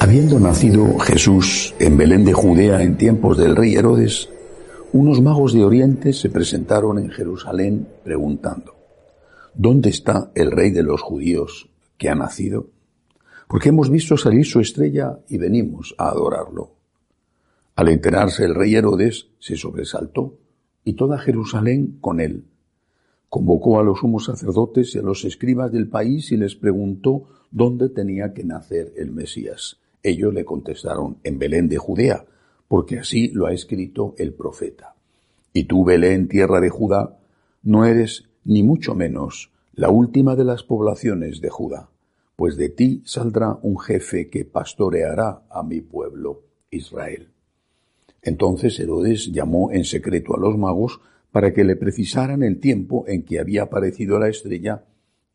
Habiendo nacido Jesús en Belén de Judea en tiempos del rey Herodes, unos magos de Oriente se presentaron en Jerusalén preguntando, ¿Dónde está el rey de los judíos que ha nacido? Porque hemos visto salir su estrella y venimos a adorarlo. Al enterarse el rey Herodes se sobresaltó y toda Jerusalén con él. Convocó a los sumos sacerdotes y a los escribas del país y les preguntó dónde tenía que nacer el Mesías. Ellos le contestaron, en Belén de Judea, porque así lo ha escrito el profeta. Y tú, Belén, tierra de Judá, no eres ni mucho menos la última de las poblaciones de Judá, pues de ti saldrá un jefe que pastoreará a mi pueblo Israel. Entonces Herodes llamó en secreto a los magos para que le precisaran el tiempo en que había aparecido la estrella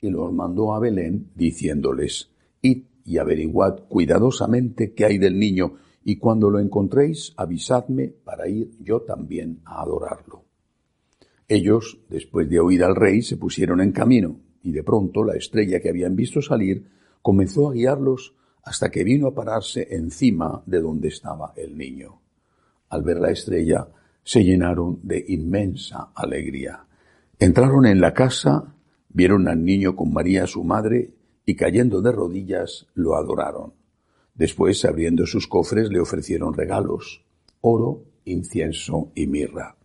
y los mandó a Belén diciéndoles, Id y averiguad cuidadosamente qué hay del niño, y cuando lo encontréis, avisadme para ir yo también a adorarlo. Ellos, después de oír al rey, se pusieron en camino, y de pronto la estrella que habían visto salir comenzó a guiarlos hasta que vino a pararse encima de donde estaba el niño. Al ver la estrella, se llenaron de inmensa alegría. Entraron en la casa, vieron al niño con María su madre, y cayendo de rodillas lo adoraron. Después, abriendo sus cofres, le ofrecieron regalos, oro, incienso y mirra.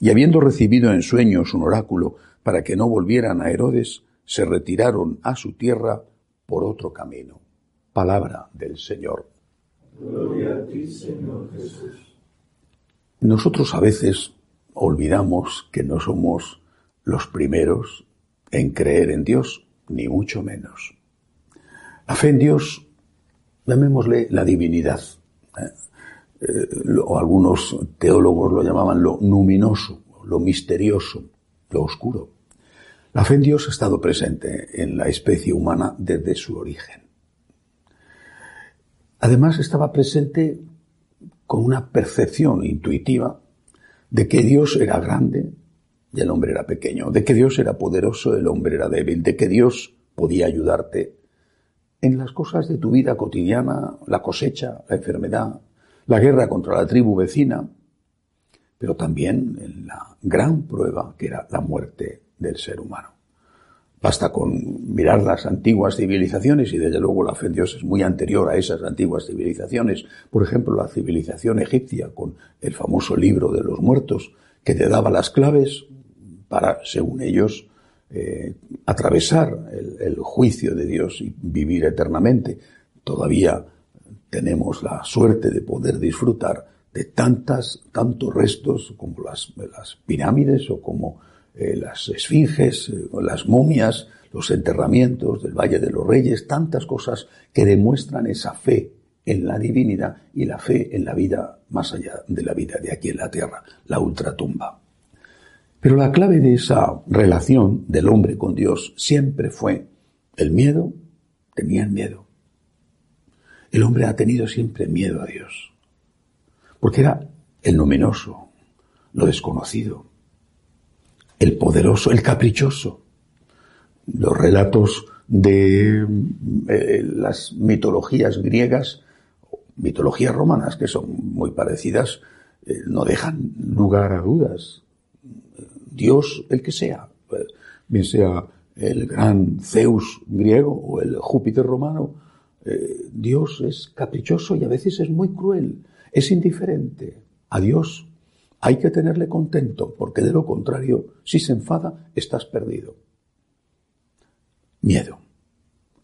Y habiendo recibido en sueños un oráculo para que no volvieran a Herodes, se retiraron a su tierra por otro camino. Palabra del Señor. Gloria a ti, Señor Jesús. Nosotros a veces olvidamos que no somos los primeros en creer en Dios, ni mucho menos. La fe en Dios, llamémosle la divinidad. ¿eh? Eh, algunos teólogos lo llamaban lo luminoso, lo misterioso, lo oscuro. La fe en Dios ha estado presente en la especie humana desde su origen. Además estaba presente con una percepción intuitiva de que Dios era grande y el hombre era pequeño, de que Dios era poderoso y el hombre era débil, de que Dios podía ayudarte en las cosas de tu vida cotidiana, la cosecha, la enfermedad, la guerra contra la tribu vecina, pero también en la gran prueba que era la muerte del ser humano. Basta con mirar las antiguas civilizaciones y desde luego la fe en Dios es muy anterior a esas antiguas civilizaciones. Por ejemplo, la civilización egipcia con el famoso libro de los muertos que te daba las claves para, según ellos, eh, atravesar el, el, juicio de Dios y vivir eternamente. Todavía tenemos la suerte de poder disfrutar de tantas, tantos restos como las, las pirámides o como eh, las esfinges, eh, las momias, los enterramientos del Valle de los Reyes, tantas cosas que demuestran esa fe en la divinidad y la fe en la vida más allá de la vida de aquí en la tierra, la ultratumba. Pero la clave de esa relación del hombre con Dios siempre fue el miedo, tenían miedo. El hombre ha tenido siempre miedo a Dios, porque era el luminoso, lo desconocido, el poderoso, el caprichoso. Los relatos de eh, las mitologías griegas, mitologías romanas, que son muy parecidas, eh, no dejan lugar a dudas. Dios, el que sea, bien sea el gran Zeus griego o el Júpiter romano, eh, Dios es caprichoso y a veces es muy cruel, es indiferente. A Dios hay que tenerle contento, porque de lo contrario, si se enfada, estás perdido. Miedo.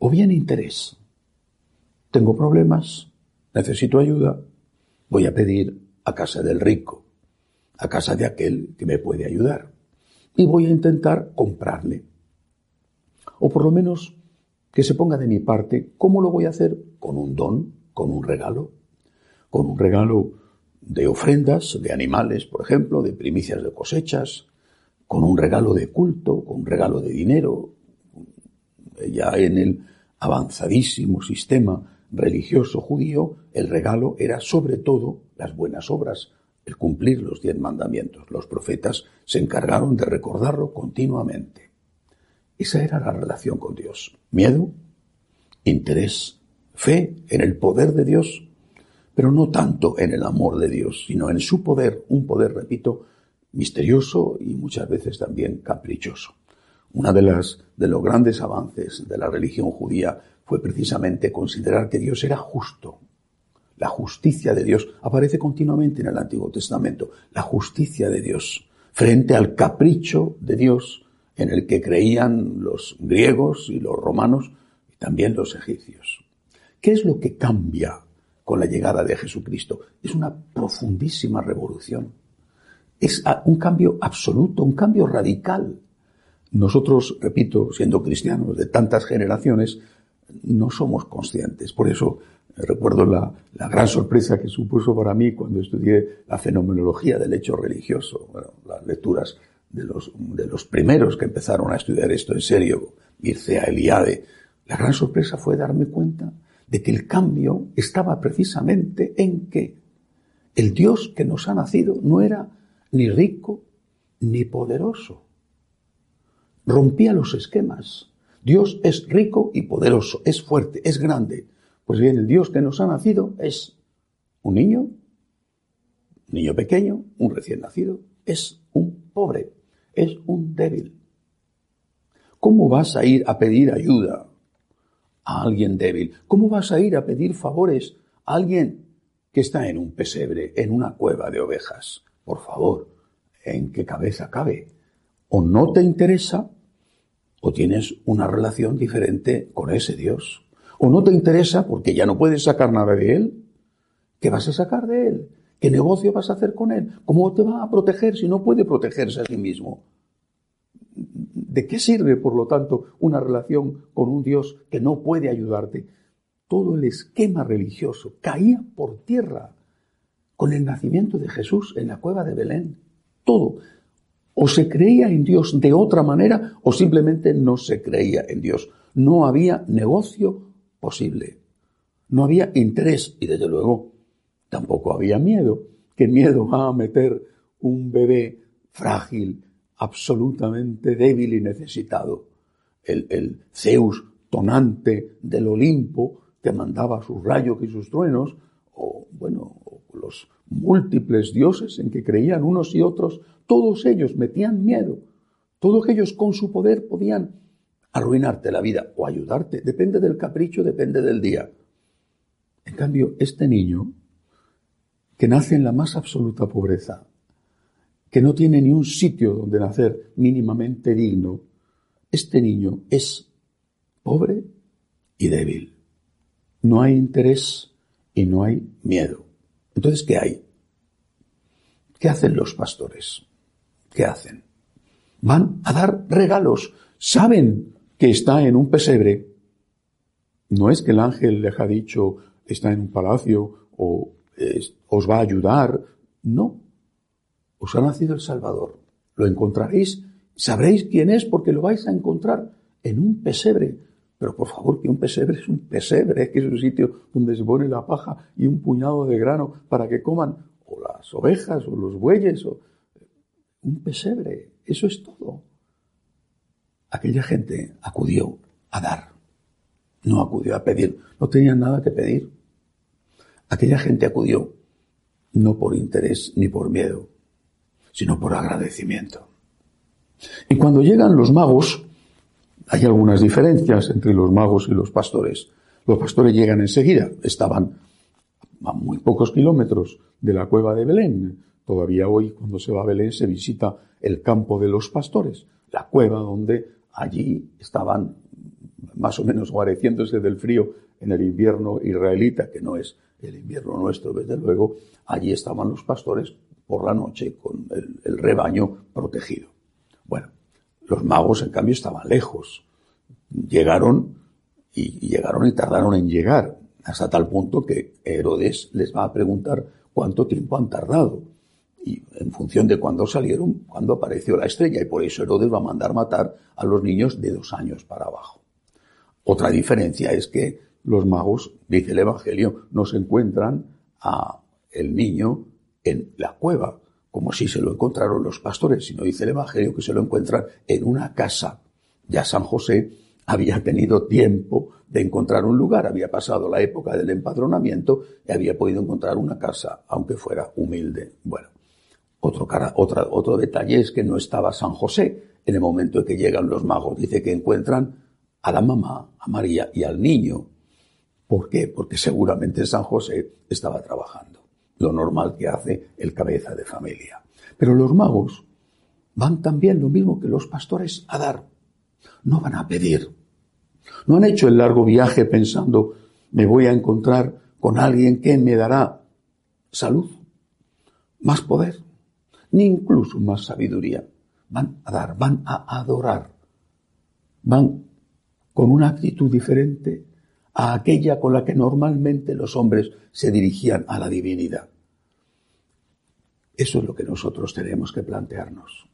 O bien interés. Tengo problemas, necesito ayuda, voy a pedir a casa del rico, a casa de aquel que me puede ayudar. Y voy a intentar comprarle. O por lo menos que se ponga de mi parte. ¿Cómo lo voy a hacer? Con un don, con un regalo. Con un regalo de ofrendas, de animales, por ejemplo, de primicias de cosechas, con un regalo de culto, con un regalo de dinero. Ya en el avanzadísimo sistema religioso judío, el regalo era sobre todo las buenas obras, el cumplir los diez mandamientos. Los profetas se encargaron de recordarlo continuamente. Esa era la relación con Dios. Miedo, interés, fe en el poder de Dios, pero no tanto en el amor de Dios, sino en su poder, un poder, repito, misterioso y muchas veces también caprichoso. Una de las de los grandes avances de la religión judía fue precisamente considerar que Dios era justo. La justicia de Dios aparece continuamente en el Antiguo Testamento. La justicia de Dios frente al capricho de Dios en el que creían los griegos y los romanos y también los egipcios. ¿Qué es lo que cambia con la llegada de Jesucristo? Es una profundísima revolución. Es un cambio absoluto, un cambio radical. Nosotros, repito, siendo cristianos de tantas generaciones, no somos conscientes. Por eso recuerdo la, gran sorpresa que supuso para mí cuando estudié la fenomenología del hecho religioso, las lecturas de los, de los primeros que empezaron a estudiar esto en serio, Mircea Eliade. La gran sorpresa fue darme cuenta de que el cambio estaba precisamente en que el Dios que nos ha nacido no era ni rico ni poderoso. Rompía los esquemas. Dios es rico y poderoso, es fuerte, es grande. Pues bien, el Dios que nos ha nacido es un niño, un niño pequeño, un recién nacido, es un pobre, es un débil. ¿Cómo vas a ir a pedir ayuda a alguien débil? ¿Cómo vas a ir a pedir favores a alguien que está en un pesebre, en una cueva de ovejas? Por favor, ¿en qué cabeza cabe? O no te interesa o tienes una relación diferente con ese Dios. O no te interesa porque ya no puedes sacar nada de Él. ¿Qué vas a sacar de Él? ¿Qué negocio vas a hacer con Él? ¿Cómo te va a proteger si no puede protegerse a sí mismo? ¿De qué sirve, por lo tanto, una relación con un Dios que no puede ayudarte? Todo el esquema religioso caía por tierra con el nacimiento de Jesús en la cueva de Belén. Todo. O se creía en Dios de otra manera o simplemente no se creía en Dios. No había negocio posible. No había interés y desde luego tampoco había miedo. ¿Qué miedo va a meter un bebé frágil, absolutamente débil y necesitado? El, el Zeus tonante del Olimpo que mandaba sus rayos y sus truenos, o bueno, los múltiples dioses en que creían unos y otros todos ellos metían miedo. Todos ellos con su poder podían arruinarte la vida o ayudarte. Depende del capricho, depende del día. En cambio, este niño, que nace en la más absoluta pobreza, que no tiene ni un sitio donde nacer mínimamente digno, este niño es pobre y débil. No hay interés y no hay miedo. Entonces, ¿qué hay? ¿Qué hacen los pastores? ¿qué hacen? Van a dar regalos. Saben que está en un pesebre. No es que el ángel les ha dicho está en un palacio o os va a ayudar. No. Os ha nacido el Salvador. Lo encontraréis. Sabréis quién es porque lo vais a encontrar en un pesebre. Pero por favor, que un pesebre es un pesebre, que es un sitio donde se pone la paja y un puñado de grano para que coman o las ovejas o los bueyes o un pesebre, eso es todo. Aquella gente acudió a dar, no acudió a pedir, no tenían nada que pedir. Aquella gente acudió no por interés ni por miedo, sino por agradecimiento. Y cuando llegan los magos, hay algunas diferencias entre los magos y los pastores. Los pastores llegan enseguida, estaban a muy pocos kilómetros de la cueva de Belén, Todavía hoy, cuando se va a Belén, se visita el campo de los pastores, la cueva donde allí estaban más o menos guareciéndose del frío en el invierno israelita, que no es el invierno nuestro, desde luego, allí estaban los pastores por la noche con el, rebaño protegido. Bueno, los magos, en cambio, estaban lejos. Llegaron y, y llegaron y tardaron en llegar, hasta tal punto que Herodes les va a preguntar cuánto tiempo han tardado y en función de cuándo salieron, cuándo apareció la estrella, y por eso Herodes va a mandar matar a los niños de dos años para abajo. Otra diferencia es que los magos, dice el Evangelio, no se encuentran a el niño en la cueva, como si se lo encontraron los pastores, sino dice el Evangelio que se lo encuentran en una casa Ya San José había tenido tiempo de encontrar un lugar, había pasado la época del empadronamiento y había podido encontrar una casa, aunque fuera humilde. Bueno, otro, otro detalle es que no estaba San José en el momento en que llegan los magos. Dice que encuentran a la mamá, a María y al niño. ¿Por qué? Porque seguramente San José estaba trabajando. Lo normal que hace el cabeza de familia. Pero los magos van también lo mismo que los pastores a dar. No van a pedir. No han hecho el largo viaje pensando, me voy a encontrar con alguien que me dará salud, más poder, ni incluso más sabiduría. Van a dar, van a adorar. Van con una actitud diferente a aquella con la que normalmente los hombres se dirigían a la divinidad. Eso es lo que nosotros tenemos que plantearnos.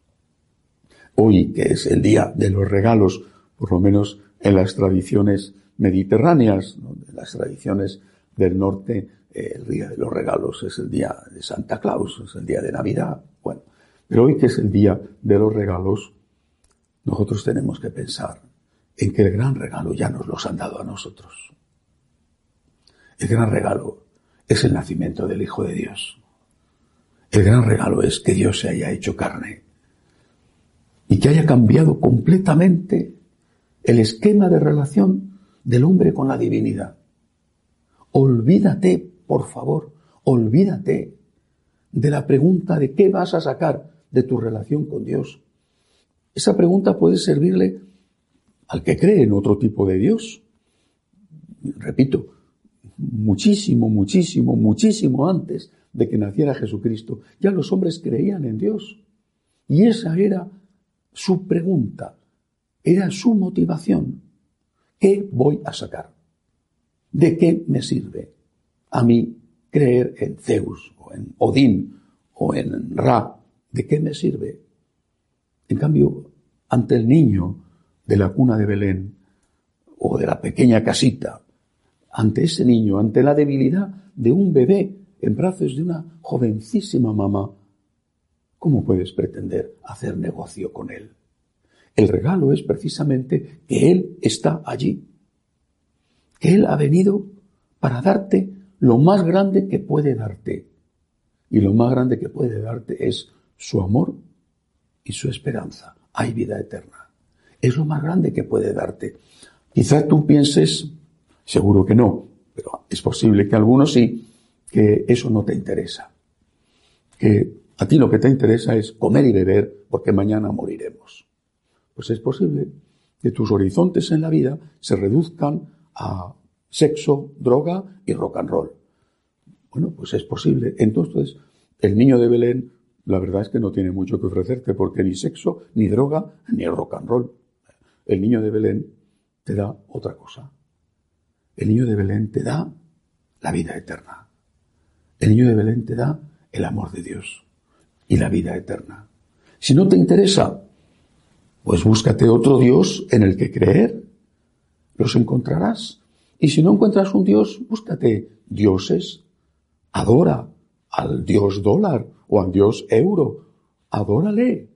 Hoy, que es el día de los regalos, por lo menos en las tradiciones mediterráneas, en las tradiciones del norte, eh, el día de los regalos es el día de Santa Claus, es el día de Navidad. Bueno, pero hoy que es el día de los regalos, nosotros tenemos que pensar en que el gran regalo ya nos los han dado a nosotros. El gran regalo es el nacimiento del Hijo de Dios. El gran regalo es que Dios se haya hecho carne y que haya cambiado completamente el esquema de relación del hombre con la divinidad. Olvídate, por favor, olvídate de la pregunta de qué vas a sacar de tu relación con Dios. Esa pregunta puede servirle al que cree en otro tipo de Dios. Repito, muchísimo, muchísimo, muchísimo antes de que naciera Jesucristo, ya los hombres creían en Dios. Y esa era su pregunta. Era su motivación. ¿Qué voy a sacar? ¿De qué me sirve a mí creer en Zeus o en Odín o en Ra? ¿De qué me sirve? En cambio, ante el niño de la cuna de Belén o de la pequeña casita, ante ese niño, ante la debilidad de un bebé en brazos de una jovencísima mamá, ¿cómo puedes pretender hacer negocio con él? El regalo es precisamente que Él está allí, que Él ha venido para darte lo más grande que puede darte. Y lo más grande que puede darte es su amor y su esperanza. Hay vida eterna. Es lo más grande que puede darte. Quizá tú pienses, seguro que no, pero es posible que algunos sí, que eso no te interesa. Que a ti lo que te interesa es comer y beber porque mañana moriremos pues es posible que tus horizontes en la vida se reduzcan a sexo, droga y rock and roll. Bueno, pues es posible. Entonces, el niño de Belén, la verdad es que no tiene mucho que ofrecerte porque ni sexo, ni droga, ni rock and roll. El niño de Belén te da otra cosa. El niño de Belén te da la vida eterna. El niño de Belén te da el amor de Dios y la vida eterna. Si no te interesa pues búscate otro Dios en el que creer. Los encontrarás. Y si no encuentras un Dios, búscate dioses. Adora al Dios dólar o al Dios euro. Adórale.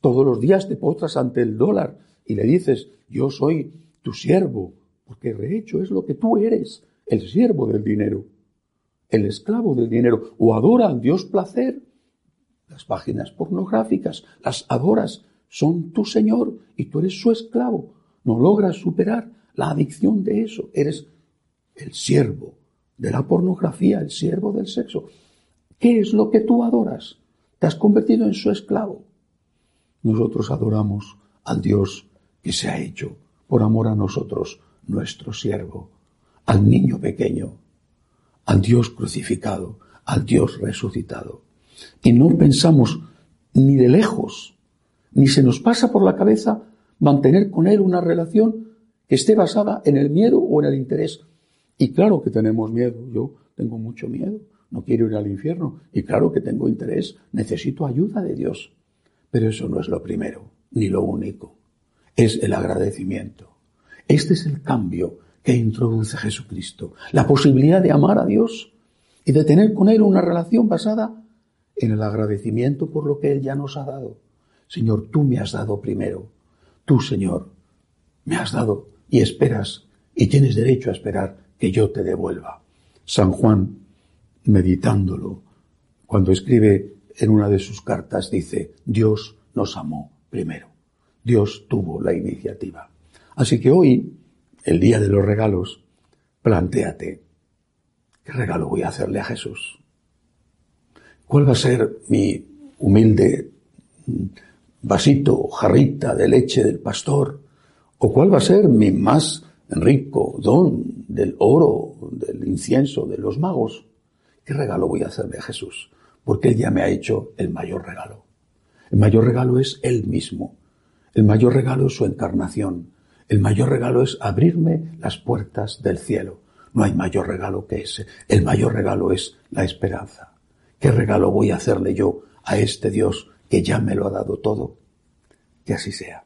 Todos los días te postras ante el dólar y le dices, yo soy tu siervo, porque de hecho es lo que tú eres, el siervo del dinero, el esclavo del dinero. O adora al Dios placer. Las páginas pornográficas, las adoras son tu Señor y tú eres su esclavo. No logras superar la adicción de eso. Eres el siervo de la pornografía, el siervo del sexo. ¿Qué es lo que tú adoras? Te has convertido en su esclavo. Nosotros adoramos al Dios que se ha hecho por amor a nosotros, nuestro siervo, al niño pequeño, al Dios crucificado, al Dios resucitado. Y no pensamos ni de lejos ni se nos pasa por la cabeza mantener con Él una relación que esté basada en el miedo o en el interés. Y claro que tenemos miedo, yo tengo mucho miedo, no quiero ir al infierno, y claro que tengo interés, necesito ayuda de Dios. Pero eso no es lo primero, ni lo único, es el agradecimiento. Este es el cambio que introduce Jesucristo, la posibilidad de amar a Dios y de tener con Él una relación basada en el agradecimiento por lo que Él ya nos ha dado. Señor, tú me has dado primero. Tú, Señor, me has dado y esperas y tienes derecho a esperar que yo te devuelva. San Juan, meditándolo, cuando escribe en una de sus cartas, dice, Dios nos amó primero. Dios tuvo la iniciativa. Así que hoy, el día de los regalos, plantéate, ¿qué regalo voy a hacerle a Jesús? ¿Cuál va a ser mi humilde vasito, jarrita de leche del pastor? ¿O cuál va a ser mi más rico don del oro, del incienso, de los magos? ¿Qué regalo voy a hacerle a Jesús? Porque Él ya me ha hecho el mayor regalo. El mayor regalo es Él mismo. El mayor regalo es su encarnación. El mayor regalo es abrirme las puertas del cielo. No hay mayor regalo que ese. El mayor regalo es la esperanza. ¿Qué regalo voy a hacerle yo a este Dios que ya me lo ha dado todo? Que así sea.